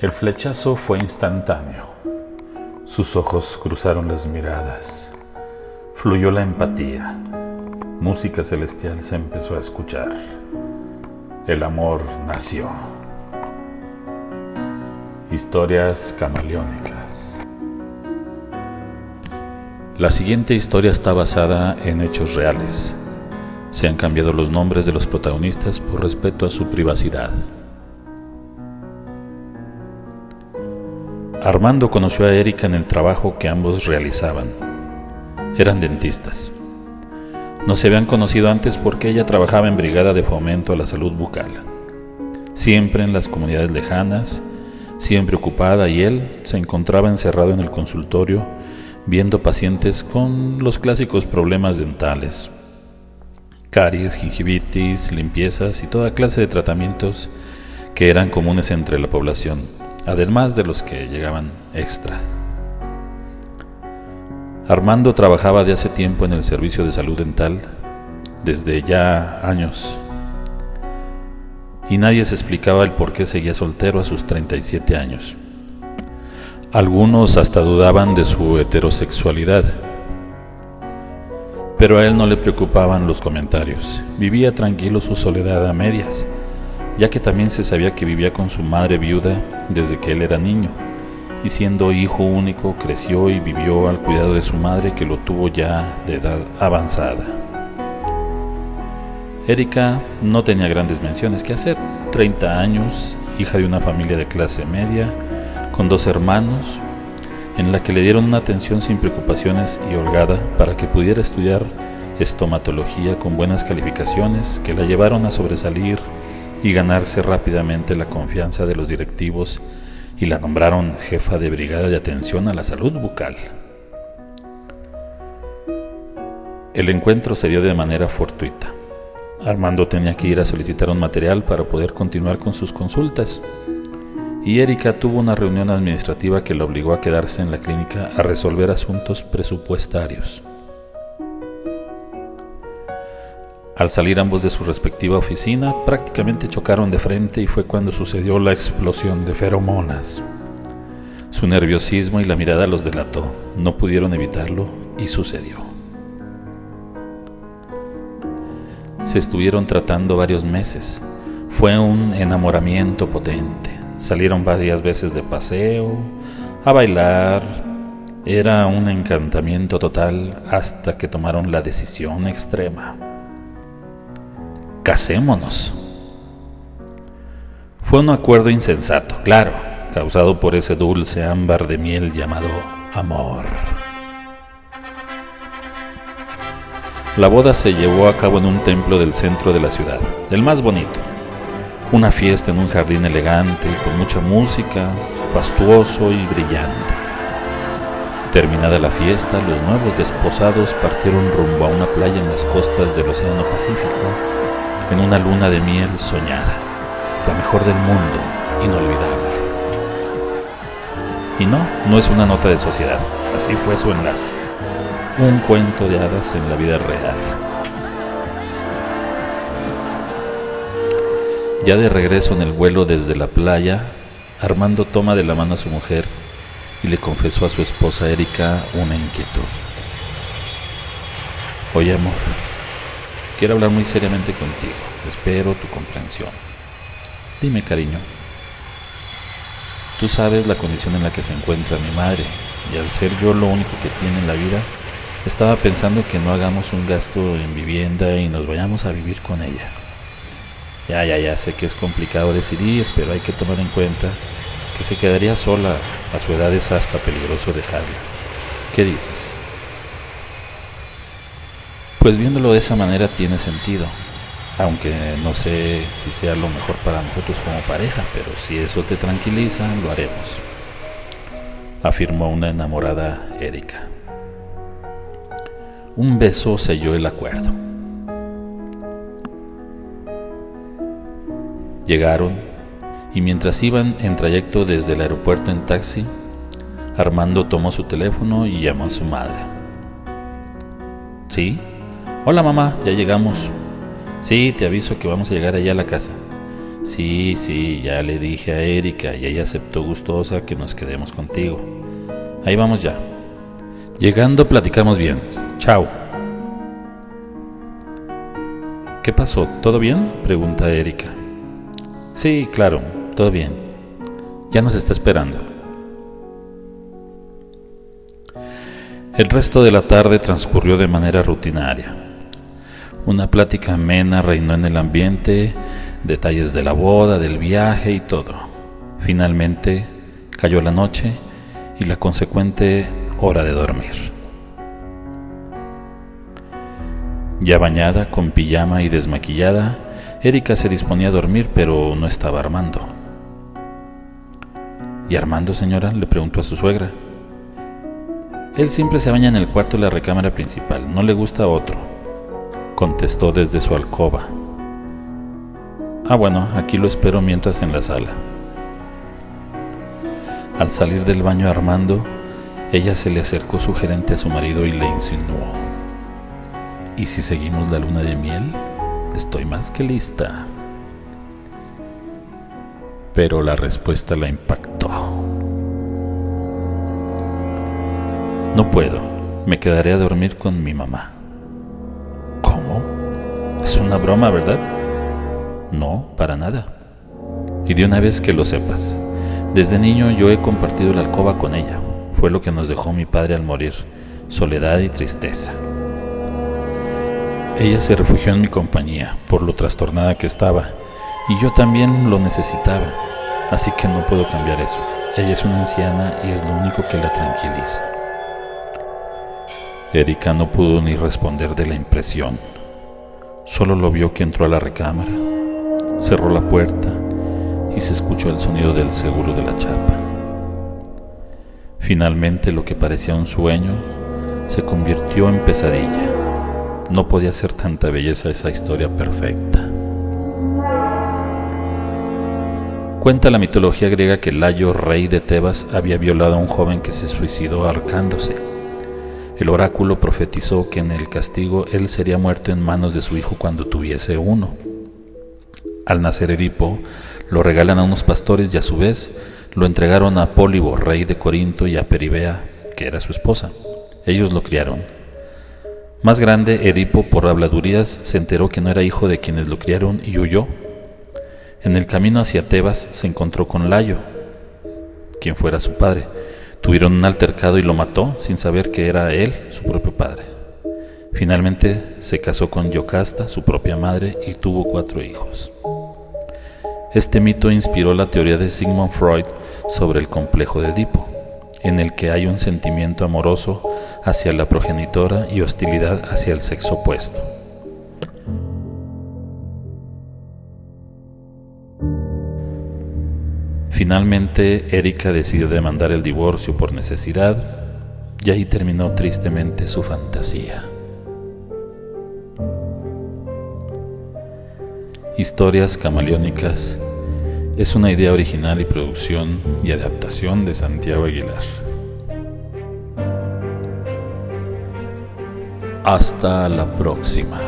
El flechazo fue instantáneo. Sus ojos cruzaron las miradas. Fluyó la empatía. Música celestial se empezó a escuchar. El amor nació. Historias camaleónicas. La siguiente historia está basada en hechos reales. Se han cambiado los nombres de los protagonistas por respeto a su privacidad. Armando conoció a Erika en el trabajo que ambos realizaban. Eran dentistas. No se habían conocido antes porque ella trabajaba en brigada de fomento a la salud bucal. Siempre en las comunidades lejanas, siempre ocupada y él se encontraba encerrado en el consultorio viendo pacientes con los clásicos problemas dentales, caries, gingivitis, limpiezas y toda clase de tratamientos que eran comunes entre la población, además de los que llegaban extra. Armando trabajaba de hace tiempo en el servicio de salud dental, desde ya años, y nadie se explicaba el por qué seguía soltero a sus 37 años. Algunos hasta dudaban de su heterosexualidad pero a él no le preocupaban los comentarios. Vivía tranquilo su soledad a medias, ya que también se sabía que vivía con su madre viuda desde que él era niño, y siendo hijo único creció y vivió al cuidado de su madre que lo tuvo ya de edad avanzada. Erika no tenía grandes menciones que hacer, 30 años, hija de una familia de clase media, con dos hermanos, en la que le dieron una atención sin preocupaciones y holgada para que pudiera estudiar estomatología con buenas calificaciones que la llevaron a sobresalir y ganarse rápidamente la confianza de los directivos y la nombraron jefa de brigada de atención a la salud bucal. El encuentro se dio de manera fortuita. Armando tenía que ir a solicitar un material para poder continuar con sus consultas y Erika tuvo una reunión administrativa que la obligó a quedarse en la clínica a resolver asuntos presupuestarios. Al salir ambos de su respectiva oficina, prácticamente chocaron de frente y fue cuando sucedió la explosión de feromonas. Su nerviosismo y la mirada los delató, no pudieron evitarlo y sucedió. Se estuvieron tratando varios meses, fue un enamoramiento potente. Salieron varias veces de paseo, a bailar. Era un encantamiento total hasta que tomaron la decisión extrema. Casémonos. Fue un acuerdo insensato, claro, causado por ese dulce ámbar de miel llamado amor. La boda se llevó a cabo en un templo del centro de la ciudad, el más bonito, una fiesta en un jardín elegante, con mucha música, fastuoso y brillante. Terminada la fiesta, los nuevos desposados partieron rumbo a una playa en las costas del Océano Pacífico, en una luna de miel soñada, la mejor del mundo, inolvidable. Y no, no es una nota de sociedad, así fue su enlace, un cuento de hadas en la vida real. Ya de regreso en el vuelo desde la playa, Armando toma de la mano a su mujer y le confesó a su esposa Erika una inquietud. Oye amor, quiero hablar muy seriamente contigo, espero tu comprensión. Dime cariño, tú sabes la condición en la que se encuentra mi madre y al ser yo lo único que tiene en la vida, estaba pensando que no hagamos un gasto en vivienda y nos vayamos a vivir con ella. Ya, ya, ya sé que es complicado decidir, pero hay que tomar en cuenta que se quedaría sola. A su edad es hasta peligroso dejarla. ¿Qué dices? Pues viéndolo de esa manera tiene sentido. Aunque no sé si sea lo mejor para nosotros como pareja, pero si eso te tranquiliza, lo haremos. Afirmó una enamorada Erika. Un beso selló el acuerdo. Llegaron y mientras iban en trayecto desde el aeropuerto en taxi, Armando tomó su teléfono y llamó a su madre. ¿Sí? Hola mamá, ya llegamos. Sí, te aviso que vamos a llegar allá a la casa. Sí, sí, ya le dije a Erika y ella aceptó gustosa que nos quedemos contigo. Ahí vamos ya. Llegando platicamos bien. Chao. ¿Qué pasó? ¿Todo bien? pregunta Erika. Sí, claro, todo bien. Ya nos está esperando. El resto de la tarde transcurrió de manera rutinaria. Una plática amena reinó en el ambiente, detalles de la boda, del viaje y todo. Finalmente cayó la noche y la consecuente hora de dormir. Ya bañada, con pijama y desmaquillada, Erika se disponía a dormir, pero no estaba Armando. ¿Y Armando, señora? le preguntó a su suegra. Él siempre se baña en el cuarto de la recámara principal, no le gusta otro, contestó desde su alcoba. Ah, bueno, aquí lo espero mientras en la sala. Al salir del baño Armando, ella se le acercó sugerente a su marido y le insinuó. ¿Y si seguimos la luna de miel? Estoy más que lista. Pero la respuesta la impactó. No puedo. Me quedaré a dormir con mi mamá. Es una broma, ¿verdad? No, para nada. Y de una vez que lo sepas, desde niño yo he compartido la alcoba con ella. Fue lo que nos dejó mi padre al morir, soledad y tristeza. Ella se refugió en mi compañía por lo trastornada que estaba, y yo también lo necesitaba, así que no puedo cambiar eso. Ella es una anciana y es lo único que la tranquiliza. Erika no pudo ni responder de la impresión. Solo lo vio que entró a la recámara, cerró la puerta y se escuchó el sonido del seguro de la chapa. Finalmente lo que parecía un sueño se convirtió en pesadilla. No podía ser tanta belleza esa historia perfecta. Cuenta la mitología griega que Layo, rey de Tebas, había violado a un joven que se suicidó ahorcándose. El oráculo profetizó que en el castigo él sería muerto en manos de su hijo cuando tuviese uno. Al nacer Edipo, lo regalan a unos pastores y a su vez lo entregaron a Pólibo, rey de Corinto, y a Peribea, que era su esposa. Ellos lo criaron. Más grande, Edipo, por habladurías, se enteró que no era hijo de quienes lo criaron y huyó. En el camino hacia Tebas se encontró con Layo, quien fuera su padre Tuvieron un altercado y lo mató sin saber que era él su propio padre. Finalmente se casó con Yocasta, su propia madre, y tuvo cuatro hijos. Este mito inspiró la teoría de Sigmund Freud sobre el complejo de Edipo, en el que hay un sentimiento amoroso hacia la progenitora y hostilidad hacia el sexo opuesto. Finalmente, Erika decidió demandar el divorcio por necesidad y ahí terminó tristemente su fantasía. Historias camaleónicas es una idea original y producción y adaptación de Santiago Aguilar. Hasta la próxima.